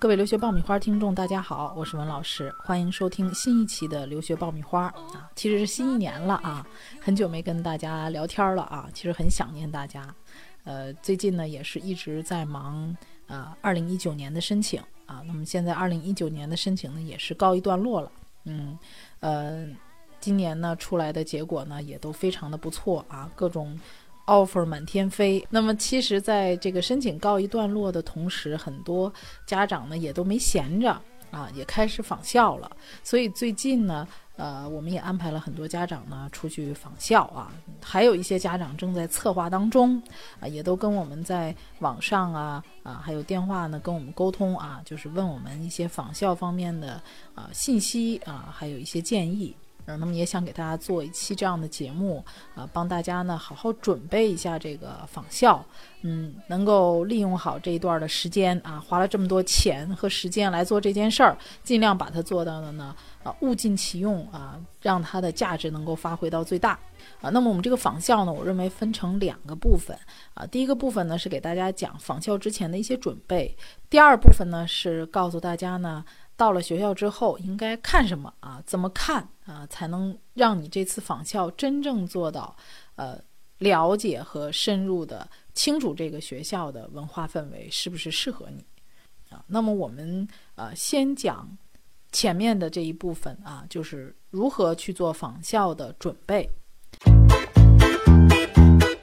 各位留学爆米花听众，大家好，我是文老师，欢迎收听新一期的留学爆米花啊。其实是新一年了啊，很久没跟大家聊天了啊，其实很想念大家。呃，最近呢也是一直在忙啊，二零一九年的申请啊。那么现在二零一九年的申请呢也是告一段落了，嗯，呃，今年呢出来的结果呢也都非常的不错啊，各种。Offer 满天飞。那么，其实，在这个申请告一段落的同时，很多家长呢也都没闲着啊，也开始访校了。所以最近呢，呃，我们也安排了很多家长呢出去访校啊，还有一些家长正在策划当中啊，也都跟我们在网上啊啊，还有电话呢跟我们沟通啊，就是问我们一些访校方面的啊信息啊，还有一些建议。嗯那么也想给大家做一期这样的节目啊，帮大家呢好好准备一下这个访校，嗯，能够利用好这一段的时间啊，花了这么多钱和时间来做这件事儿，尽量把它做到的呢啊物尽其用啊，让它的价值能够发挥到最大啊。那么我们这个访校呢，我认为分成两个部分啊，第一个部分呢是给大家讲访校之前的一些准备，第二部分呢是告诉大家呢。到了学校之后应该看什么啊？怎么看啊？才能让你这次访校真正做到，呃，了解和深入的清楚这个学校的文化氛围是不是适合你啊？那么我们呃先讲前面的这一部分啊，就是如何去做访校的准备。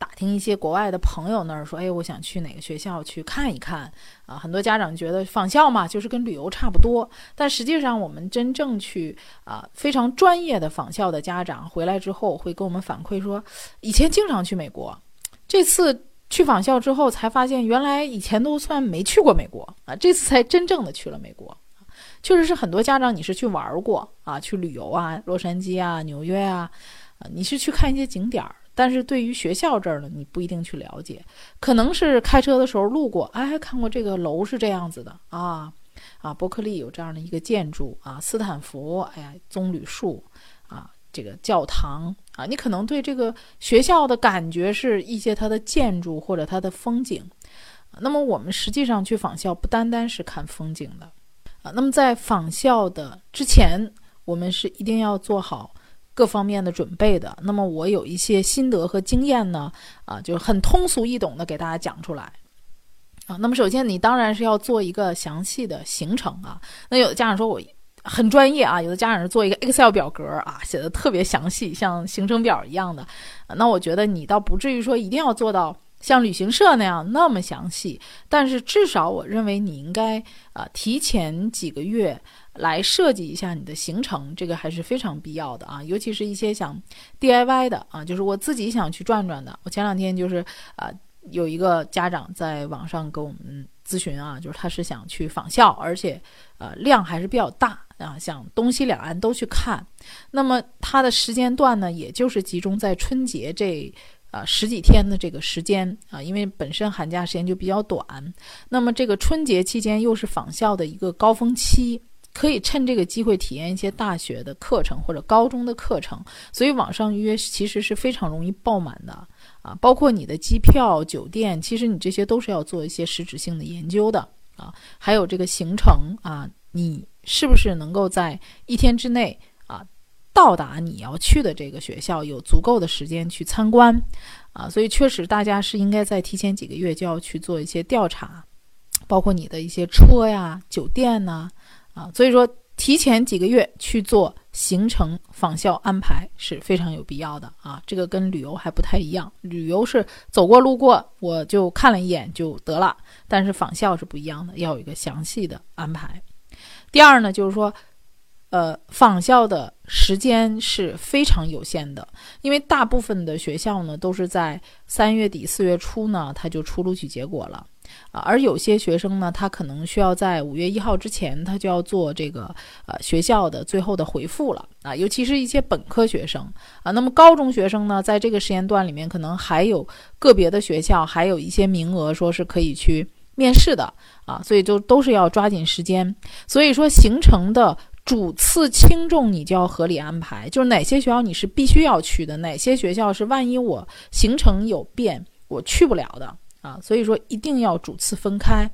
打听一些国外的朋友那儿说，哎，我想去哪个学校去看一看啊？很多家长觉得访校嘛，就是跟旅游差不多。但实际上，我们真正去啊，非常专业的访校的家长回来之后，会跟我们反馈说，以前经常去美国，这次去访校之后才发现，原来以前都算没去过美国啊，这次才真正的去了美国。确实是很多家长，你是去玩过啊，去旅游啊，洛杉矶啊，纽约啊，啊，你是去看一些景点儿。但是对于学校这儿呢，你不一定去了解，可能是开车的时候路过，哎，看过这个楼是这样子的啊，啊，伯克利有这样的一个建筑啊，斯坦福，哎呀，棕榈树啊，这个教堂啊，你可能对这个学校的感觉是一些它的建筑或者它的风景。那么我们实际上去访校不单单是看风景的啊，那么在访校的之前，我们是一定要做好。各方面的准备的，那么我有一些心得和经验呢，啊，就很通俗易懂的给大家讲出来，啊，那么首先你当然是要做一个详细的行程啊，那有的家长说我很专业啊，有的家长是做一个 Excel 表格啊，写的特别详细，像行程表一样的，那我觉得你倒不至于说一定要做到像旅行社那样那么详细，但是至少我认为你应该啊提前几个月。来设计一下你的行程，这个还是非常必要的啊，尤其是一些想 DIY 的啊，就是我自己想去转转的。我前两天就是啊，有一个家长在网上跟我们咨询啊，就是他是想去访校，而且呃量还是比较大啊，想东西两岸都去看。那么他的时间段呢，也就是集中在春节这啊十几天的这个时间啊，因为本身寒假时间就比较短，那么这个春节期间又是访校的一个高峰期。可以趁这个机会体验一些大学的课程或者高中的课程，所以网上预约其实是非常容易爆满的啊！包括你的机票、酒店，其实你这些都是要做一些实质性的研究的啊。还有这个行程啊，你是不是能够在一天之内啊到达你要去的这个学校，有足够的时间去参观啊？所以确实，大家是应该在提前几个月就要去做一些调查，包括你的一些车呀、酒店呐。啊所以说提前几个月去做行程访校安排是非常有必要的啊。这个跟旅游还不太一样，旅游是走过路过我就看了一眼就得了，但是访校是不一样的，要有一个详细的安排。第二呢，就是说呃，访校的时间是非常有限的，因为大部分的学校呢都是在三月底四月初呢，他就出录取结果了啊，而有些学生呢，他可能需要在五月一号之前，他就要做这个呃学校的最后的回复了。啊，尤其是一些本科学生。啊，那么高中学生呢，在这个时间段里面，可能还有个别的学校还有一些名额，说是可以去面试的。啊，所以就都是要抓紧时间，所以说形成的。主次轻重你就要合理安排，就是哪些学校你是必须要去的，哪些学校是万一我行程有变我去不了的啊，所以说一定要主次分开。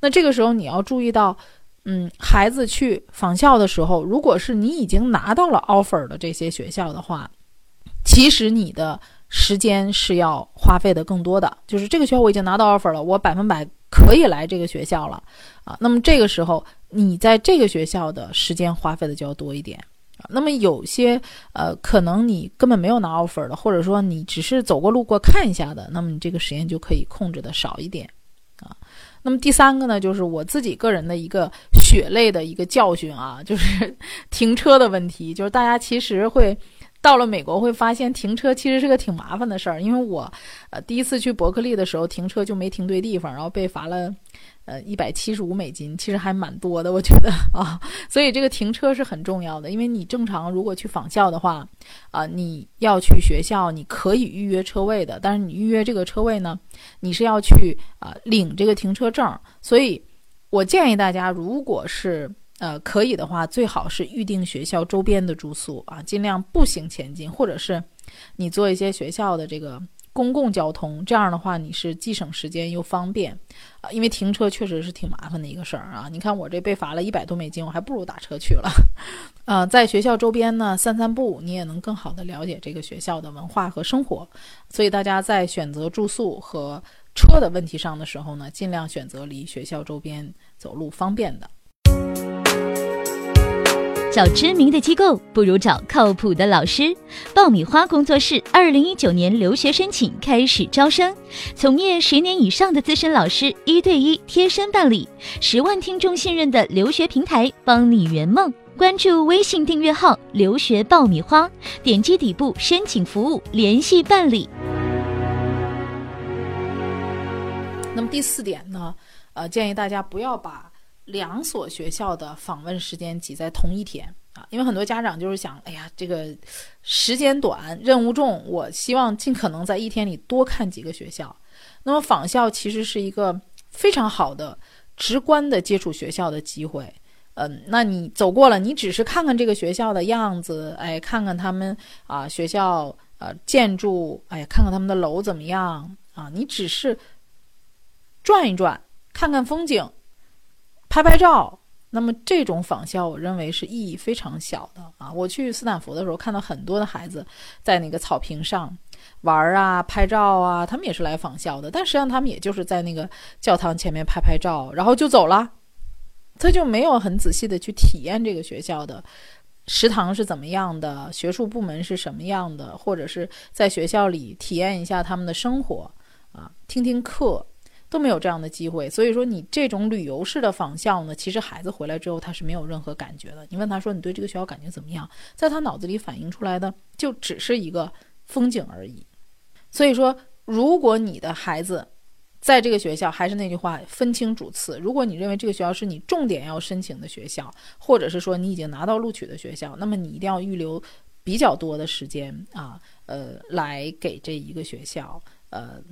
那这个时候你要注意到，嗯，孩子去访校的时候，如果是你已经拿到了 offer 的这些学校的话，其实你的时间是要花费的更多的，就是这个学校我已经拿到 offer 了，我百分百可以来这个学校了啊，那么这个时候。你在这个学校的时间花费的就要多一点。那么有些呃，可能你根本没有拿 offer 的，或者说你只是走过路过看一下的，那么你这个时间就可以控制的少一点啊。那么第三个呢，就是我自己个人的一个血泪的一个教训啊，就是 停车的问题。就是大家其实会到了美国会发现停车其实是个挺麻烦的事儿，因为我呃第一次去伯克利的时候停车就没停对地方，然后被罚了。呃，一百七十五美金其实还蛮多的，我觉得 啊，所以这个停车是很重要的。因为你正常如果去访校的话，啊，你要去学校，你可以预约车位的，但是你预约这个车位呢，你是要去啊领这个停车证。所以，我建议大家，如果是呃可以的话，最好是预定学校周边的住宿啊，尽量步行前进，或者是你做一些学校的这个。公共交通这样的话，你是既省时间又方便，啊，因为停车确实是挺麻烦的一个事儿啊。你看我这被罚了一百多美金，我还不如打车去了。呃，在学校周边呢散散步，你也能更好的了解这个学校的文化和生活。所以大家在选择住宿和车的问题上的时候呢，尽量选择离学校周边走路方便的。找知名的机构不如找靠谱的老师。爆米花工作室二零一九年留学申请开始招生，从业十年以上的资深老师一对一贴身办理，十万听众信任的留学平台，帮你圆梦。关注微信订阅号“留学爆米花”，点击底部申请服务联系办理。那么第四点呢？呃，建议大家不要把。两所学校的访问时间挤在同一天啊，因为很多家长就是想，哎呀，这个时间短，任务重，我希望尽可能在一天里多看几个学校。那么访校其实是一个非常好的、直观的接触学校的机会。嗯，那你走过了，你只是看看这个学校的样子，哎，看看他们啊学校呃建筑，哎，看看他们的楼怎么样啊？你只是转一转，看看风景。拍拍照，那么这种仿效，我认为是意义非常小的啊！我去斯坦福的时候，看到很多的孩子在那个草坪上玩啊、拍照啊，他们也是来仿效的，但实际上他们也就是在那个教堂前面拍拍照，然后就走了，他就没有很仔细的去体验这个学校的食堂是怎么样的，学术部门是什么样的，或者是在学校里体验一下他们的生活啊，听听课。都没有这样的机会，所以说你这种旅游式的仿校呢，其实孩子回来之后他是没有任何感觉的。你问他说你对这个学校感觉怎么样，在他脑子里反映出来的就只是一个风景而已。所以说，如果你的孩子在这个学校，还是那句话，分清主次。如果你认为这个学校是你重点要申请的学校，或者是说你已经拿到录取的学校，那么你一定要预留比较多的时间啊，呃，来给这一个学校，呃。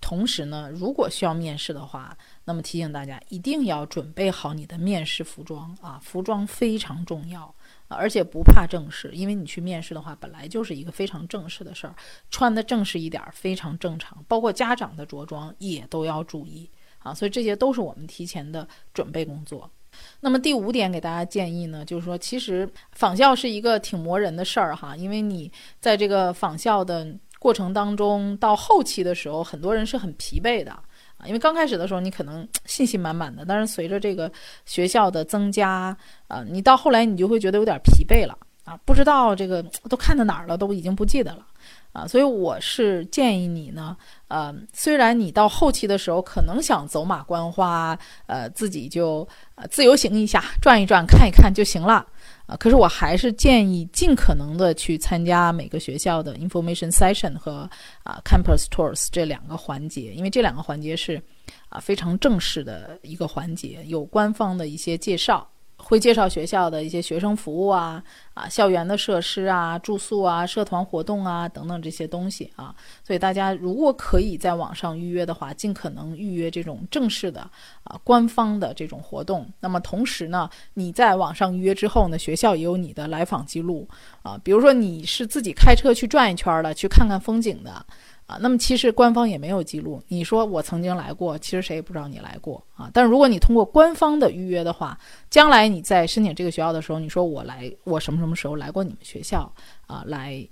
同时呢，如果需要面试的话，那么提醒大家一定要准备好你的面试服装啊，服装非常重要，而且不怕正式，因为你去面试的话，本来就是一个非常正式的事儿，穿的正式一点非常正常，包括家长的着装也都要注意啊，所以这些都是我们提前的准备工作。那么第五点给大家建议呢，就是说，其实仿效是一个挺磨人的事儿哈，因为你在这个仿效的。过程当中到后期的时候，很多人是很疲惫的啊，因为刚开始的时候你可能 信心满满的，但是随着这个学校的增加啊，你到后来你就会觉得有点疲惫了啊，不知道这个 都看到哪儿了，都已经不记得了啊，所以我是建议你呢，呃，虽然你到后期的时候可能想走马观花，呃，自己就自由行一下，转一转，看一看就行了啊，可是我还是建议尽可能的去参加每个学校的 information session 和啊 campus tours 这两个环节，因为这两个环节是啊非常正式的一个环节，有官方的一些介绍。会介绍学校的一些学生服务啊，啊，校园的设施啊，住宿啊，社团活动啊，等等这些东西啊。所以大家如果可以在网上预约的话，尽可能预约这种正式的啊，官方的这种活动。那么同时呢，你在网上预约之后呢，学校也有你的来访记录啊。比如说你是自己开车去转一圈了，去看看风景的。啊，那么其实官方也没有记录。你说我曾经来过，其实谁也不知道你来过啊。但是如果你通过官方的预约的话，将来你在申请这个学校的时候，你说我来，我什么什么时候来过你们学校啊？来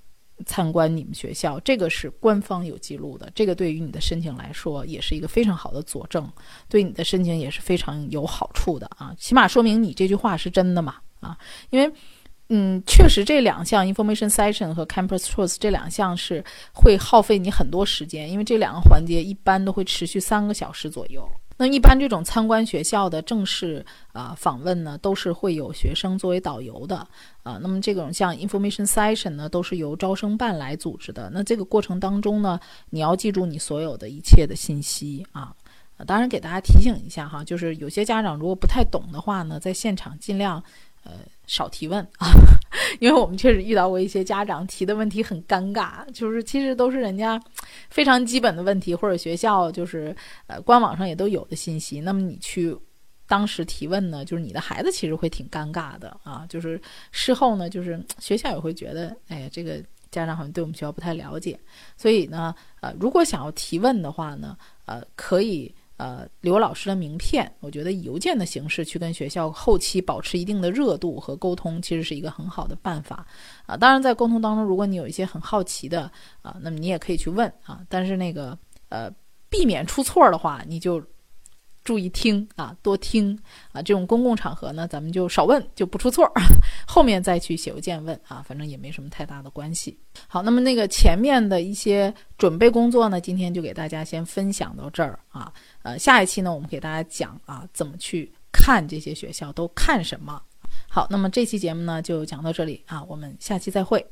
参观你们学校，这个是官方有记录的。这个对于你的申请来说，也是一个非常好的佐证，对你的申请也是非常有好处的啊。起码说明你这句话是真的嘛啊，因为。嗯，确实，这两项 information session 和 campus tours 这两项是会耗费你很多时间，因为这两个环节一般都会持续三个小时左右。那一般这种参观学校的正式啊访问呢，都是会有学生作为导游的啊。那么这种像 information session 呢，都是由招生办来组织的。那这个过程当中呢，你要记住你所有的一切的信息啊。当然给大家提醒一下哈，就是有些家长如果不太懂的话呢，在现场尽量。呃，少提问啊，因为我们确实遇到过一些家长提的问题很尴尬，就是其实都是人家非常基本的问题，或者学校就是呃官网上也都有的信息。那么你去当时提问呢，就是你的孩子其实会挺尴尬的啊，就是事后呢，就是学校也会觉得，哎呀，这个家长好像对我们学校不太了解。所以呢，呃，如果想要提问的话呢，呃，可以。呃，刘老师的名片，我觉得以邮件的形式去跟学校后期保持一定的热度和沟通，其实是一个很好的办法啊。当然，在沟通当中，如果你有一些很好奇的啊，那么你也可以去问啊。但是那个呃，避免出错的话，你就。注意听啊，多听啊！这种公共场合呢，咱们就少问，就不出错。后面再去写邮件问啊，反正也没什么太大的关系。好，那么那个前面的一些准备工作呢，今天就给大家先分享到这儿啊。呃，下一期呢，我们给大家讲啊，怎么去看这些学校都看什么。好，那么这期节目呢，就讲到这里啊，我们下期再会。